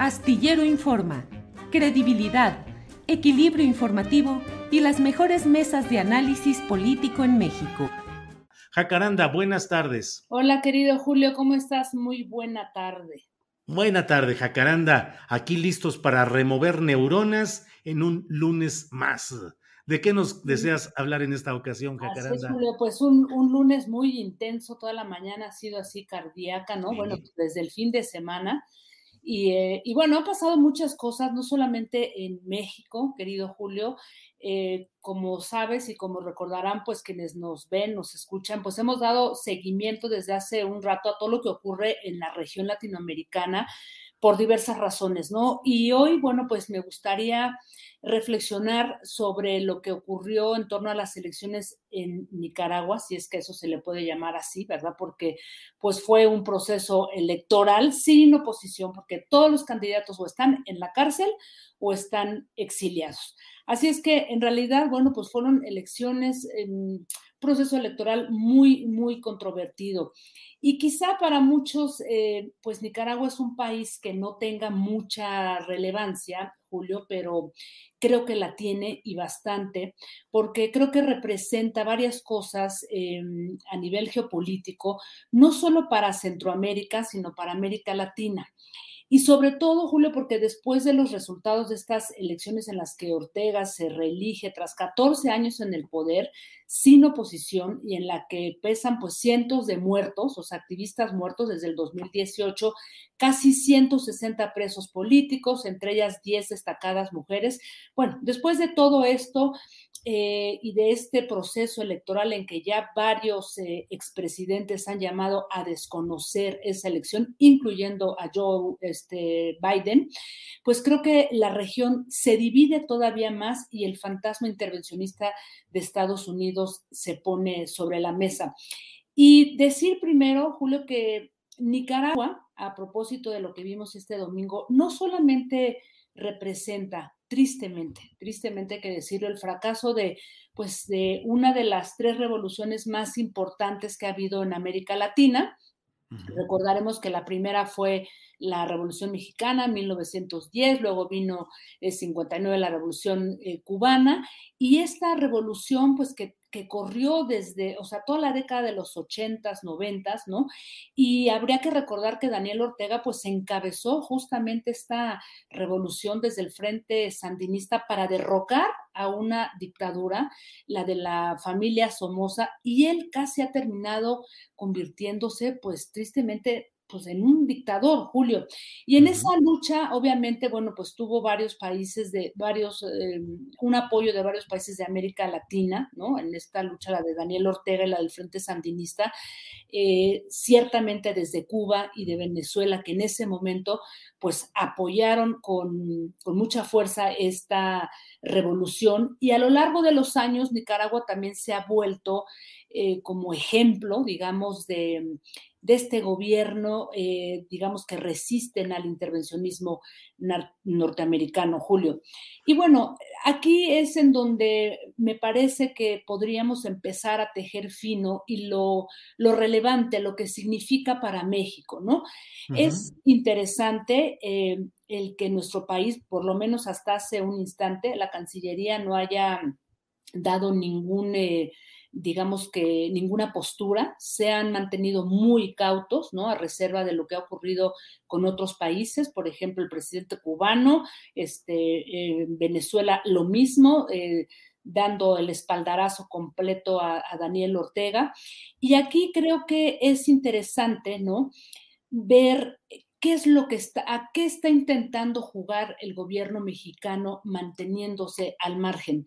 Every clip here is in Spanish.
Astillero Informa, credibilidad, equilibrio informativo y las mejores mesas de análisis político en México. Jacaranda, buenas tardes. Hola, querido Julio, ¿cómo estás? Muy buena tarde. Buena tarde, Jacaranda. Aquí listos para remover neuronas en un lunes más. ¿De qué nos deseas hablar en esta ocasión, Jacaranda? Así es, Julio, pues un, un, lunes muy intenso, toda la mañana ha sido así cardíaca, ¿no? Sí. Bueno, desde el fin de semana. Y, eh, y, bueno, han pasado muchas cosas, no solamente en México, querido Julio, eh, como sabes y como recordarán, pues quienes nos ven, nos escuchan, pues hemos dado seguimiento desde hace un rato a todo lo que ocurre en la región latinoamericana por diversas razones, ¿no? Y hoy, bueno, pues me gustaría reflexionar sobre lo que ocurrió en torno a las elecciones en Nicaragua, si es que eso se le puede llamar así, ¿verdad? Porque pues fue un proceso electoral sin oposición, porque todos los candidatos o están en la cárcel o están exiliados. Así es que en realidad, bueno, pues fueron elecciones, en proceso electoral muy, muy controvertido. Y quizá para muchos, eh, pues Nicaragua es un país que no tenga mucha relevancia, Julio, pero creo que la tiene y bastante, porque creo que representa varias cosas eh, a nivel geopolítico, no solo para Centroamérica, sino para América Latina. Y sobre todo, Julio, porque después de los resultados de estas elecciones en las que Ortega se reelige tras 14 años en el poder, sin oposición y en la que pesan pues cientos de muertos, sea, activistas muertos desde el 2018, casi 160 presos políticos, entre ellas 10 destacadas mujeres. Bueno, después de todo esto, eh, y de este proceso electoral en que ya varios eh, expresidentes han llamado a desconocer esa elección, incluyendo a Joe este, Biden, pues creo que la región se divide todavía más y el fantasma intervencionista de Estados Unidos se pone sobre la mesa. Y decir primero, Julio, que Nicaragua, a propósito de lo que vimos este domingo, no solamente representa tristemente, tristemente hay que decirlo, el fracaso de, pues, de una de las tres revoluciones más importantes que ha habido en América Latina. Uh -huh. Recordaremos que la primera fue la Revolución Mexicana, 1910, luego vino el 59 la Revolución eh, Cubana, y esta revolución, pues que que corrió desde, o sea, toda la década de los 80s, 90s, ¿no? Y habría que recordar que Daniel Ortega, pues, encabezó justamente esta revolución desde el frente sandinista para derrocar a una dictadura, la de la familia Somoza, y él casi ha terminado convirtiéndose, pues, tristemente, pues en un dictador, Julio. Y en uh -huh. esa lucha, obviamente, bueno, pues tuvo varios países de varios, eh, un apoyo de varios países de América Latina, ¿no? En esta lucha, la de Daniel Ortega y la del Frente Sandinista, eh, ciertamente desde Cuba y de Venezuela, que en ese momento, pues apoyaron con, con mucha fuerza esta revolución. Y a lo largo de los años, Nicaragua también se ha vuelto eh, como ejemplo, digamos, de, de este gobierno, eh, digamos, que resisten al intervencionismo norteamericano, Julio. Y bueno, aquí es en donde me parece que podríamos empezar a tejer fino y lo, lo relevante, lo que significa para México, ¿no? Es interesante eh, el que nuestro país, por lo menos hasta hace un instante, la Cancillería no haya dado ningún... Eh, digamos que ninguna postura, se han mantenido muy cautos, ¿no? A reserva de lo que ha ocurrido con otros países, por ejemplo, el presidente cubano, este, Venezuela lo mismo. Eh, dando el espaldarazo completo a, a, Daniel Ortega. Y aquí creo que es interesante, ¿no? Ver qué es lo que está, a qué está intentando jugar el gobierno mexicano manteniéndose al margen.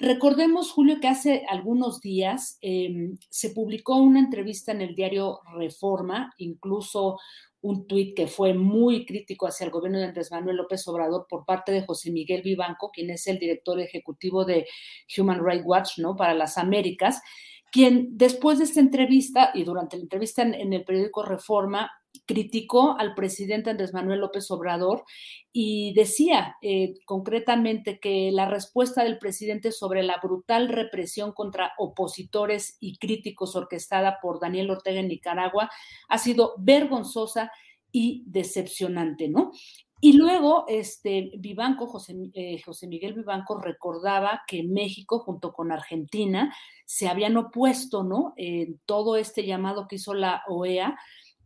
Recordemos, Julio, que hace algunos días eh, se publicó una entrevista en el diario Reforma, incluso un tuit que fue muy crítico hacia el gobierno de Andrés Manuel López Obrador por parte de José Miguel Vivanco, quien es el director ejecutivo de Human Rights Watch, ¿no? Para las Américas, quien después de esta entrevista y durante la entrevista en, en el periódico Reforma criticó al presidente Andrés Manuel López Obrador y decía eh, concretamente que la respuesta del presidente sobre la brutal represión contra opositores y críticos orquestada por Daniel Ortega en Nicaragua ha sido vergonzosa y decepcionante, ¿no? Y luego, este, Vivanco, José, eh, José, Miguel Vivanco recordaba que México, junto con Argentina, se habían opuesto, ¿no? En todo este llamado que hizo la OEA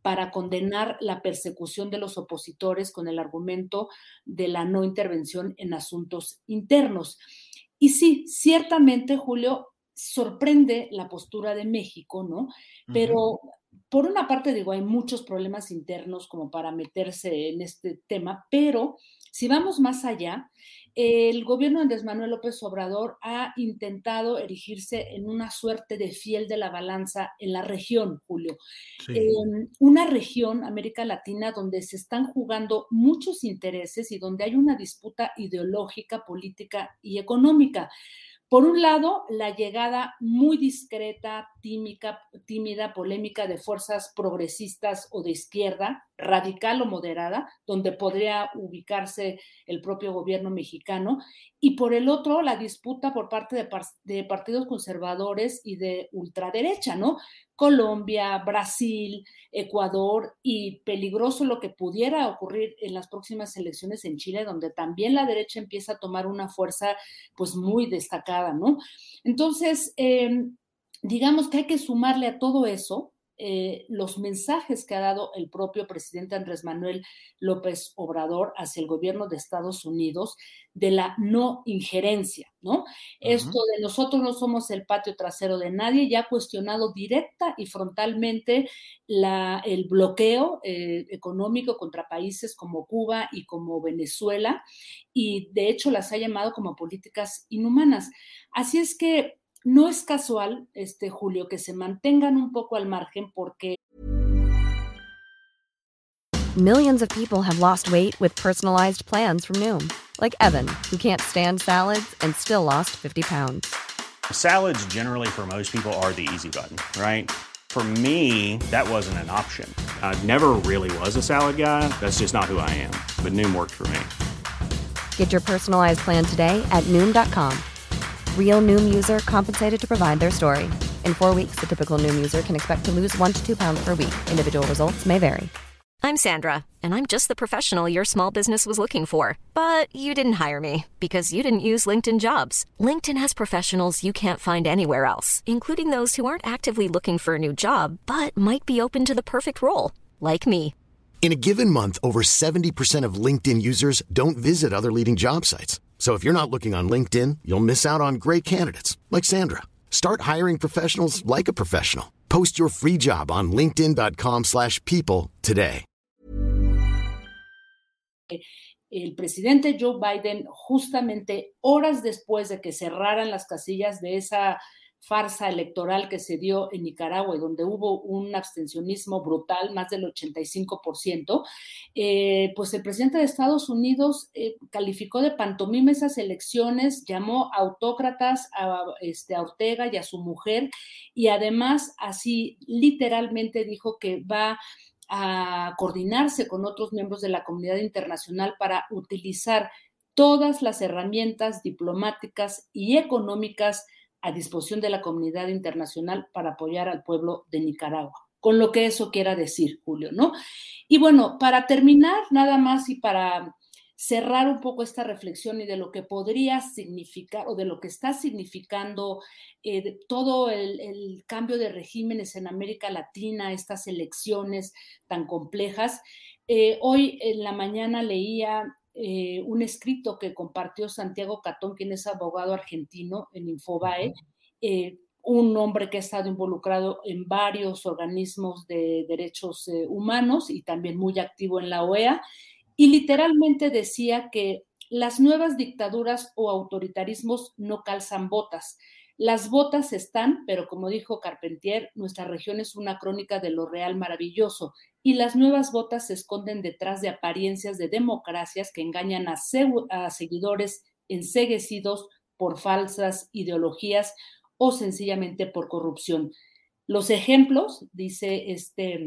para condenar la persecución de los opositores con el argumento de la no intervención en asuntos internos. Y sí, ciertamente, Julio, sorprende la postura de México, ¿no? Pero por una parte, digo, hay muchos problemas internos como para meterse en este tema, pero si vamos más allá, el gobierno de Andrés Manuel López Obrador ha intentado erigirse en una suerte de fiel de la balanza en la región, Julio. una región, América Latina, donde se están jugando muchos intereses y donde hay una disputa ideológica, política y económica. Por un lado, la llegada muy discreta, tímica, tímida, polémica de fuerzas progresistas o de izquierda, radical o moderada, donde podría ubicarse el propio gobierno mexicano, y por el otro, la disputa por parte de, partidos conservadores y de ultraderecha, ¿no? Colombia, Brasil, Ecuador y peligroso lo que pudiera ocurrir en las próximas elecciones en Chile, donde también la derecha empieza a tomar una fuerza pues muy destacada, ¿no? Entonces, eh, digamos que hay que sumarle a todo eso eh, los mensajes que ha dado el propio presidente Andrés Manuel López Obrador hacia el gobierno de Estados Unidos de la no injerencia, ¿no? Esto de nosotros no somos el patio trasero de nadie, ya ha cuestionado directa y frontalmente la, el bloqueo eh, económico contra países como Cuba y como Venezuela, y de hecho las ha llamado como políticas inhumanas. Así es que no es casual, este Julio, que se mantengan un poco al margen porque Millions of people have lost weight with personalized plans from Noom, like Evan, who can't stand salads and still lost 50 pounds. Salads generally for most people are the easy button, right? For me, that wasn't an option. I never really was a salad guy. That's just not who I am. But Noom worked for me. Get your personalized plan today at Noom.com. Real Noom user compensated to provide their story. In four weeks, the typical Noom user can expect to lose one to two pounds per week. Individual results may vary. I'm Sandra, and I'm just the professional your small business was looking for. But you didn't hire me because you didn't use LinkedIn jobs. LinkedIn has professionals you can't find anywhere else, including those who aren't actively looking for a new job but might be open to the perfect role, like me. In a given month, over 70% of LinkedIn users don't visit other leading job sites. So if you're not looking on LinkedIn, you'll miss out on great candidates like Sandra. Start hiring professionals like a professional. Post your free job on linkedin.com/people today. El presidente Joe Biden justamente horas después de que cerraran las casillas de esa farsa electoral que se dio en Nicaragua y donde hubo un abstencionismo brutal, más del 85%, eh, pues el presidente de Estados Unidos eh, calificó de pantomima esas elecciones, llamó autócratas a, este, a Ortega y a su mujer y además así literalmente dijo que va a coordinarse con otros miembros de la comunidad internacional para utilizar todas las herramientas diplomáticas y económicas a disposición de la comunidad internacional para apoyar al pueblo de Nicaragua, con lo que eso quiera decir, Julio, ¿no? Y bueno, para terminar, nada más y para cerrar un poco esta reflexión y de lo que podría significar o de lo que está significando eh, todo el, cambio de regímenes en América Latina, estas elecciones tan complejas. Eh, hoy en la mañana leía eh, un escrito que compartió Santiago Catón, quien es abogado argentino en Infobae, eh, un hombre que ha estado involucrado en varios organismos de derechos eh, humanos y también muy activo en la OEA, y literalmente decía que las nuevas dictaduras o autoritarismos no calzan botas. Las botas están, pero como dijo Carpentier, nuestra región es una crónica de lo real maravilloso y las nuevas botas se esconden detrás de apariencias de democracias que engañan a, seguidores enseguecidos por falsas ideologías o sencillamente por corrupción. Los ejemplos, dice este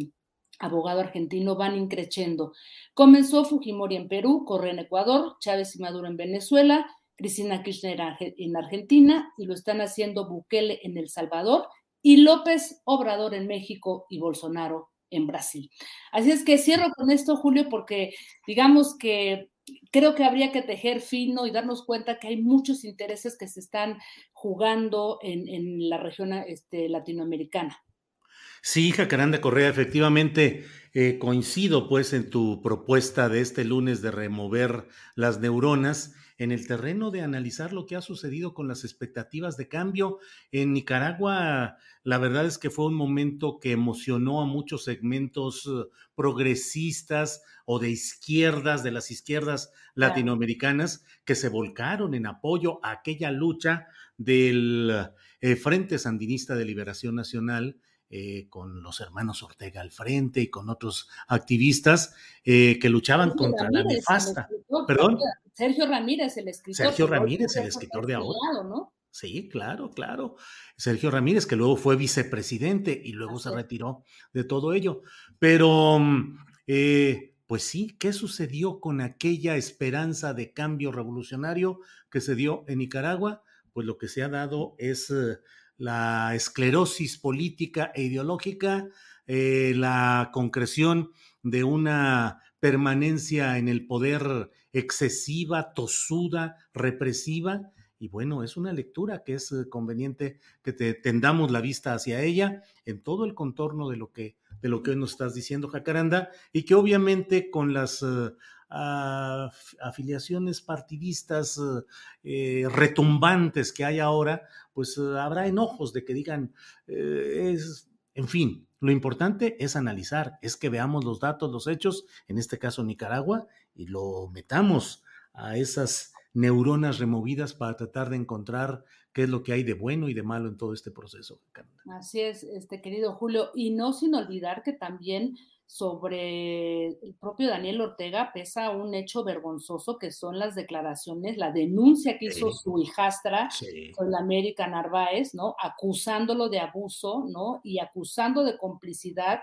abogado argentino, van increciendo. Comenzó Fujimori en Perú, Correa en Ecuador, Chávez y Maduro en Venezuela, Cristina Kirchner en Argentina y lo están haciendo Bukele en El Salvador y López Obrador en México y Bolsonaro en Brasil. Así es que cierro con esto, Julio, porque digamos que creo que habría que tejer fino y darnos cuenta que hay muchos intereses que se están jugando en, la región este, latinoamericana. Sí, Jacaranda Correa, efectivamente eh, coincido pues en tu propuesta de este lunes de remover las neuronas en el terreno de analizar lo que ha sucedido con las expectativas de cambio. En Nicaragua, la verdad es que fue un momento que emocionó a muchos segmentos eh, progresistas o de izquierdas, de las izquierdas latinoamericanas, que se volcaron en apoyo a aquella lucha del eh, Frente Sandinista de Liberación Nacional. Eh, con los hermanos Ortega al frente y con otros activistas que luchaban contra la nefasta. Perdón. Sergio Ramírez, el escritor. Sergio Ramírez, el escritor de ahora. ¿no? Sí, claro, claro. Sergio Ramírez, que luego fue vicepresidente y luego se retiró de todo ello. Pero, mm, eh, pues sí, ¿qué sucedió con aquella esperanza de cambio revolucionario que se dio en Nicaragua? Pues lo que se ha dado es eh, la esclerosis política e ideológica, eh, la concreción de una permanencia en el poder excesiva, tosuda, represiva. Y bueno, es una lectura que es eh, conveniente que te tendamos la vista hacia ella en todo el contorno de lo que, de lo que hoy nos estás diciendo, Jacaranda, y que obviamente con las eh, afiliaciones partidistas eh, retumbantes que hay ahora, pues habrá enojos de que digan, es, en fin, lo importante es analizar, es que veamos los datos, los hechos, en este caso Nicaragua, y lo metamos a esas neuronas removidas para tratar de encontrar qué es lo que hay de bueno y de malo en todo este proceso. Así es, este querido Julio, y no sin olvidar que también sobre el propio Daniel Ortega pesa un hecho vergonzoso que son las declaraciones, la denuncia que hizo su hijastra con la América Narváez, ¿no? Acusándolo de abuso, ¿no? Y acusando de complicidad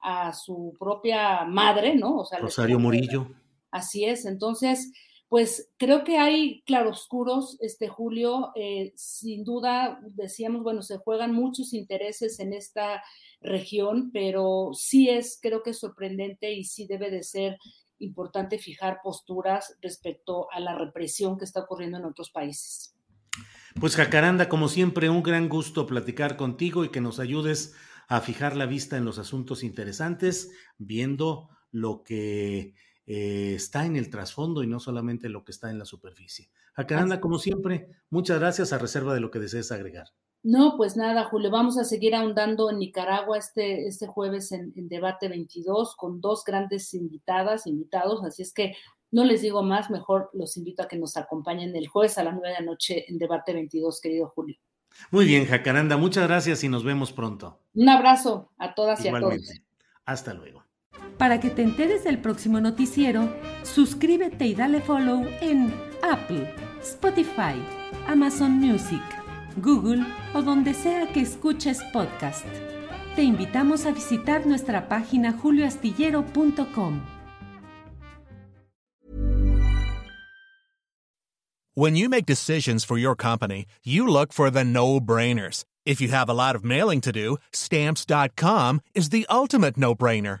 a su propia madre, ¿no? O sea, Rosario Murillo. Así es, entonces, pues creo que hay claroscuros, este Julio, eh, sin duda, decíamos, bueno, se juegan muchos intereses en esta región, pero sí es, creo que es sorprendente y sí debe de ser importante fijar posturas respecto a la represión que está ocurriendo en otros países. Pues Jacaranda, como siempre, un gran gusto platicar contigo y que nos ayudes a fijar la vista en los asuntos interesantes, viendo lo que eh, está en el trasfondo y no solamente lo que está en la superficie. Jacaranda, como siempre, muchas gracias a reserva de lo que desees agregar. No, pues nada, Julio, vamos a seguir ahondando en Nicaragua este, este jueves en, en, Debate 22 con dos grandes invitadas, invitados, así es que no les digo más, mejor los invito a que nos acompañen el jueves a las nueve de la noche en Debate 22, querido Julio. Muy bien, Jacaranda, muchas gracias y nos vemos pronto. Un abrazo a todas y a todos. Hasta luego. Para que te enteres del próximo noticiero, suscríbete y dale follow en Apple, Spotify, Amazon Music, Google o donde sea que escuches podcast. Te invitamos a visitar nuestra página julioastillero.com. When you make decisions for your company, you look for the no-brainers. If you have a lot of mailing to do, stamps.com is the ultimate no-brainer.